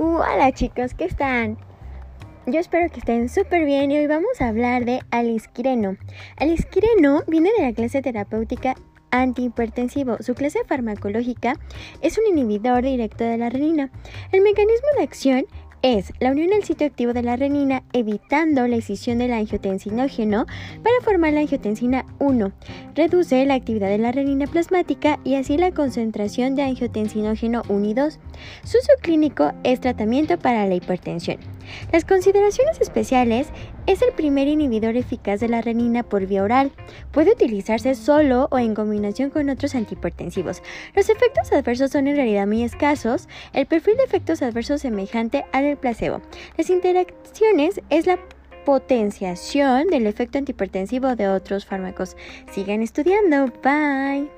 Hola chicos, ¿qué están? Yo espero que estén súper bien y hoy vamos a hablar de alisquireno. Alisquireno viene de la clase terapéutica antihipertensivo. Su clase farmacológica es un inhibidor directo de la renina. El mecanismo de acción es la unión al sitio activo de la renina evitando la escisión del angiotensinógeno para formar la angiotensina 1. Reduce la actividad de la renina plasmática y así la concentración de angiotensinógeno 1 y 2. Su uso clínico es tratamiento para la hipertensión. Las consideraciones especiales es el primer inhibidor eficaz de la renina por vía oral. Puede utilizarse solo o en combinación con otros antihipertensivos. Los efectos adversos son en realidad muy escasos. El perfil de efectos adversos semejante al del placebo. Las interacciones es la potenciación del efecto antihipertensivo de otros fármacos. Sigan estudiando. Bye.